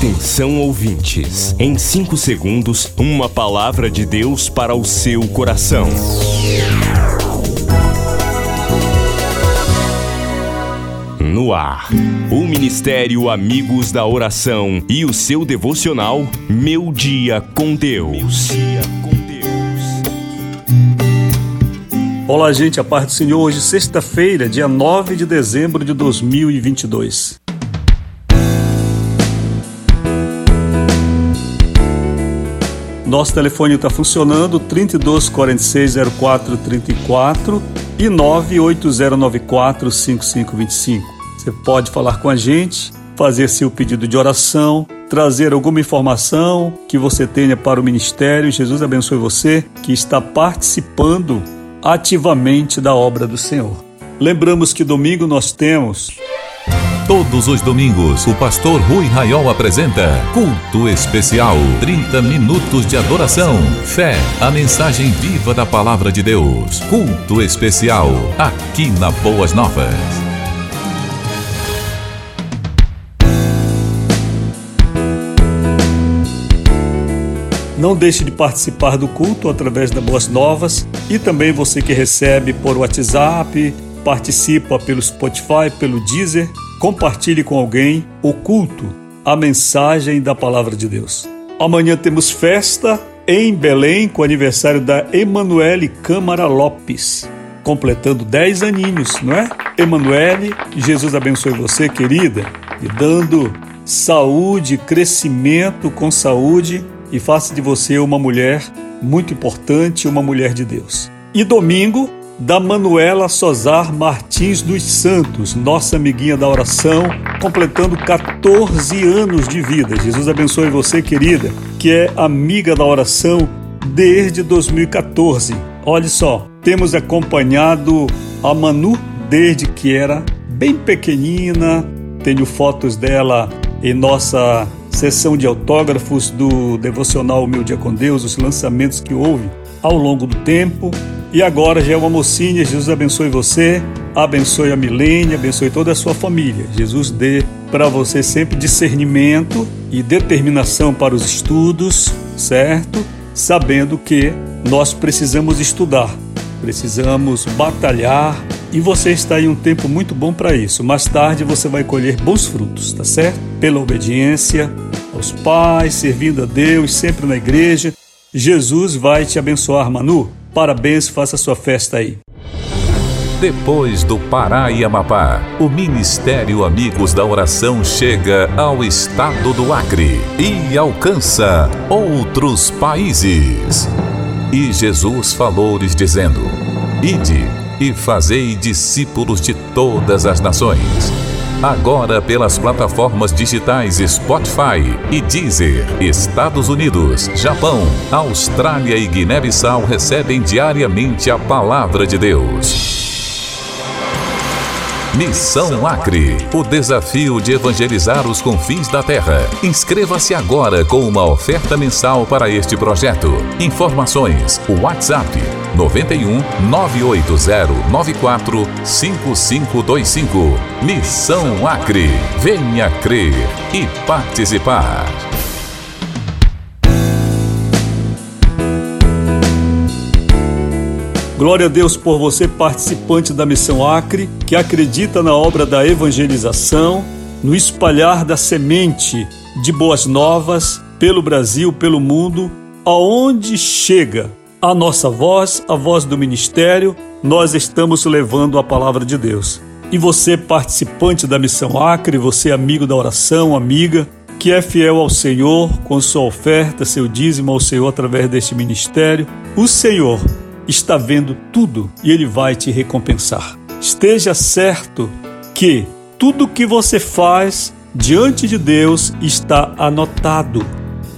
Atenção ouvintes, em 5 segundos, uma palavra de Deus para o seu coração. No ar, o Ministério Amigos da Oração e o seu devocional Meu Dia com Deus. Olá, gente, a paz do Senhor. Hoje, sexta-feira, dia 9 de dezembro de 2022. Nosso telefone está funcionando 32 46 04 34 e 98094 5525. Você pode falar com a gente, fazer seu pedido de oração, trazer alguma informação que você tenha para o ministério. Jesus abençoe você que está participando ativamente da obra do Senhor. Lembramos que domingo nós temos Todos os domingos, o pastor Rui Raiol apresenta Culto Especial. 30 minutos de adoração, fé, a mensagem viva da palavra de Deus. Culto Especial, aqui na Boas Novas. Não deixe de participar do culto através da Boas Novas e também você que recebe por WhatsApp, participa pelo Spotify, pelo Deezer compartilhe com alguém o culto, a mensagem da palavra de Deus. Amanhã temos festa em Belém com o aniversário da Emanuele Câmara Lopes, completando 10 aninhos, não é? Emanuele, Jesus abençoe você, querida, e dando saúde, crescimento com saúde e faça de você uma mulher muito importante, uma mulher de Deus. E domingo da Manuela Sozar Martins dos Santos, nossa amiguinha da oração, completando 14 anos de vida. Jesus abençoe você, querida, que é amiga da oração desde 2014. Olha só, temos acompanhado a Manu desde que era bem pequenina. Tenho fotos dela em nossa sessão de autógrafos do devocional Meu Dia com Deus, os lançamentos que houve ao longo do tempo. E agora já é uma mocinha. Jesus abençoe você, abençoe a Milênia, abençoe toda a sua família. Jesus dê para você sempre discernimento e determinação para os estudos, certo? Sabendo que nós precisamos estudar, precisamos batalhar e você está em um tempo muito bom para isso. Mais tarde você vai colher bons frutos, tá certo? Pela obediência aos pais, servindo a Deus, sempre na igreja. Jesus vai te abençoar, Manu. Parabéns, faça sua festa aí. Depois do Pará e Amapá, o Ministério Amigos da Oração chega ao estado do Acre e alcança outros países. E Jesus falou-lhes dizendo: Ide e fazei discípulos de todas as nações Agora pelas plataformas digitais Spotify e Deezer, Estados Unidos, Japão, Austrália e Guiné-Bissau recebem diariamente a palavra de Deus. Missão Acre, o desafio de evangelizar os confins da terra. Inscreva-se agora com uma oferta mensal para este projeto. Informações: WhatsApp 91 980 94 5525. Missão Acre. Venha crer e participar. Glória a Deus por você, participante da Missão Acre, que acredita na obra da evangelização, no espalhar da semente de boas novas pelo Brasil, pelo mundo, aonde chega a nossa voz, a voz do ministério, nós estamos levando a palavra de Deus. E você, participante da Missão Acre, você, amigo da oração, amiga, que é fiel ao Senhor com sua oferta, seu dízimo ao Senhor através deste ministério, o Senhor está vendo tudo e ele vai te recompensar. Esteja certo que tudo que você faz diante de Deus está anotado.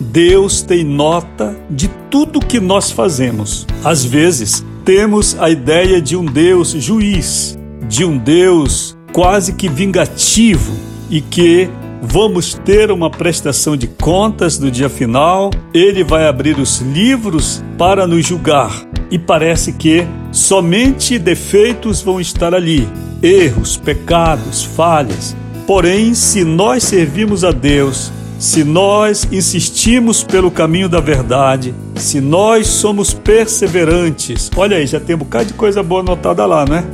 Deus tem nota de tudo que nós fazemos. Às vezes, temos a ideia de um Deus juiz, de um Deus quase que vingativo e que vamos ter uma prestação de contas no dia final, ele vai abrir os livros para nos julgar e parece que somente defeitos vão estar ali, erros, pecados, falhas. Porém, se nós servimos a Deus, se nós insistimos pelo caminho da verdade, se nós somos perseverantes, olha aí, já tem um bocado de coisa boa anotada lá, né?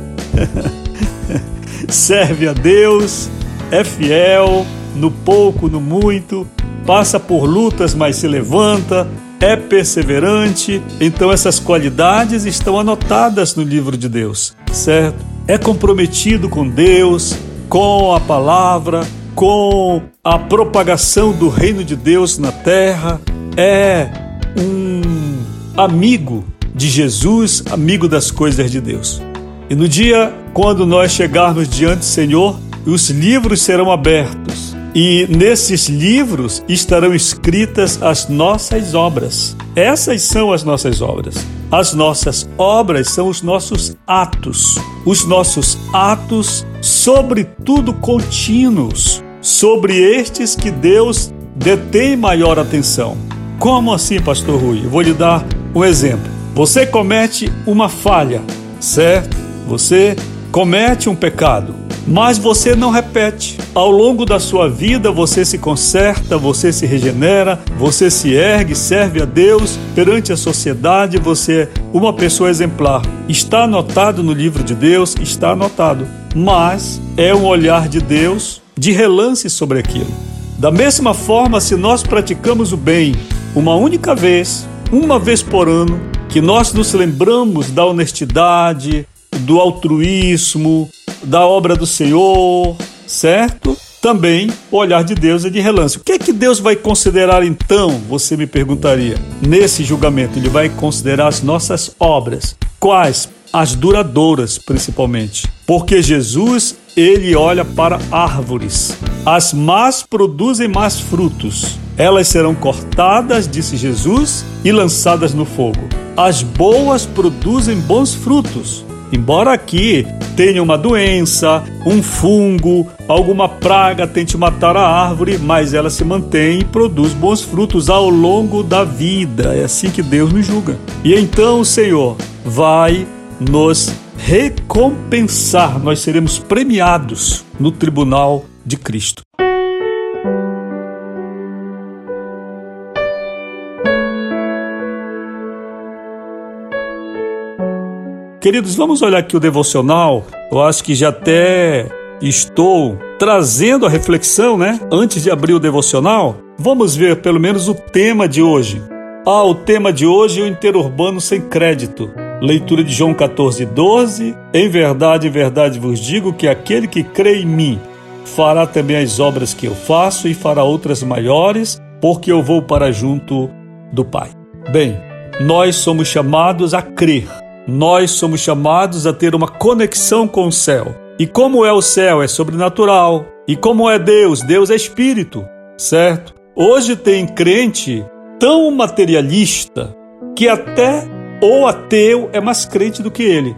Serve a Deus, é fiel, no pouco, no muito, passa por lutas, mas se levanta, é perseverante. Então, essas qualidades estão anotadas no livro de Deus, certo? É comprometido com Deus, com a palavra, com a propagação do reino de Deus na terra, é um amigo de Jesus, amigo das coisas de Deus. E no dia quando nós chegarmos diante do Senhor, os livros serão abertos e nesses livros estarão escritas as nossas obras. Essas são as nossas obras. As nossas obras são os nossos atos. Os nossos atos, sobretudo contínuos, sobre estes que Deus detém maior atenção. Como assim, pastor Rui? Eu vou lhe dar um exemplo. Você comete uma falha, certo? Você comete um pecado mas você não repete. Ao longo da sua vida, você se conserta, você se regenera, você se ergue, serve a Deus perante a sociedade, você é uma pessoa exemplar. Está anotado no livro de Deus, está anotado, mas é um olhar de Deus de relance sobre aquilo. Da mesma forma, se nós praticamos o bem uma única vez, uma vez por ano, que nós nos lembramos da honestidade, do altruísmo, da obra do Senhor, certo? Também o olhar de Deus é de relance. O que é que Deus vai considerar então? Você me perguntaria. Nesse julgamento, ele vai considerar as nossas obras. Quais? As duradouras, principalmente. Porque Jesus, ele olha para árvores. As más produzem mais frutos. Elas serão cortadas, disse Jesus, e lançadas no fogo. As boas produzem bons frutos. Embora aqui tenha uma doença, um fungo, alguma praga tente matar a árvore, mas ela se mantém e produz bons frutos ao longo da vida. É assim que Deus nos julga. E então o Senhor vai nos recompensar, nós seremos premiados no tribunal de Cristo. Queridos, vamos olhar aqui o devocional. Eu acho que já até estou trazendo a reflexão, né? Antes de abrir o devocional, vamos ver pelo menos o tema de hoje. Ah, o tema de hoje é o interurbano sem crédito. Leitura de João 14, 12. Em verdade, em verdade vos digo que aquele que crê em mim fará também as obras que eu faço e fará outras maiores, porque eu vou para junto do Pai. Bem, nós somos chamados a crer nós somos chamados a ter uma conexão com o céu. E como é o céu? É sobrenatural. E como é Deus? Deus é espírito, certo? Hoje tem crente tão materialista que até o ateu é mais crente do que ele.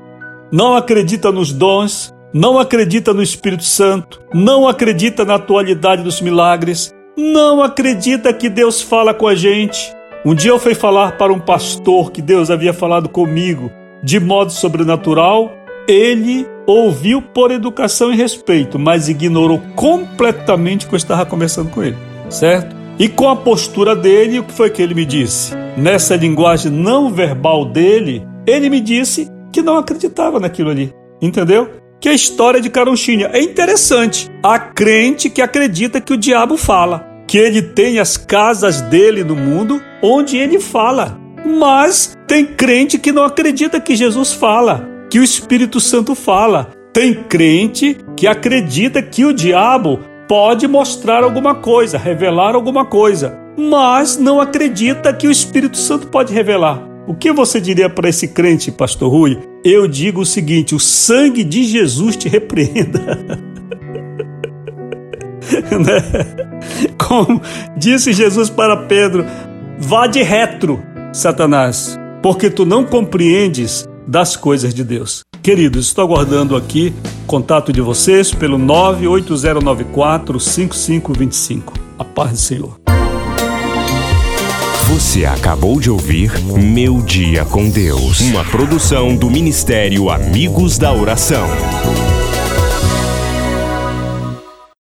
Não acredita nos dons, não acredita no Espírito Santo, não acredita na atualidade dos milagres, não acredita que Deus fala com a gente. Um dia eu fui falar para um pastor que Deus havia falado comigo de modo sobrenatural, ele ouviu por educação e respeito, mas ignorou completamente o que eu estava conversando com ele, certo? E com a postura dele, o que foi que ele me disse? Nessa linguagem não verbal dele, ele me disse que não acreditava naquilo ali, entendeu? Que a história de Caronchinha é interessante. Há crente que acredita que o diabo fala, que ele tem as casas dele no mundo onde ele fala. Mas tem crente que não acredita que Jesus fala, que o Espírito Santo fala. Tem crente que acredita que o diabo pode mostrar alguma coisa, revelar alguma coisa, mas não acredita que o Espírito Santo pode revelar. O que você diria para esse crente, pastor Rui? Eu digo o seguinte: o sangue de Jesus te repreenda. né? Como disse Jesus para Pedro: vá de retro, Satanás, porque tu não compreendes das coisas de Deus. Queridos, estou aguardando aqui contato de vocês pelo 98094 5525. A paz do Senhor. Você acabou de ouvir Meu Dia com Deus, uma produção do Ministério Amigos da Oração.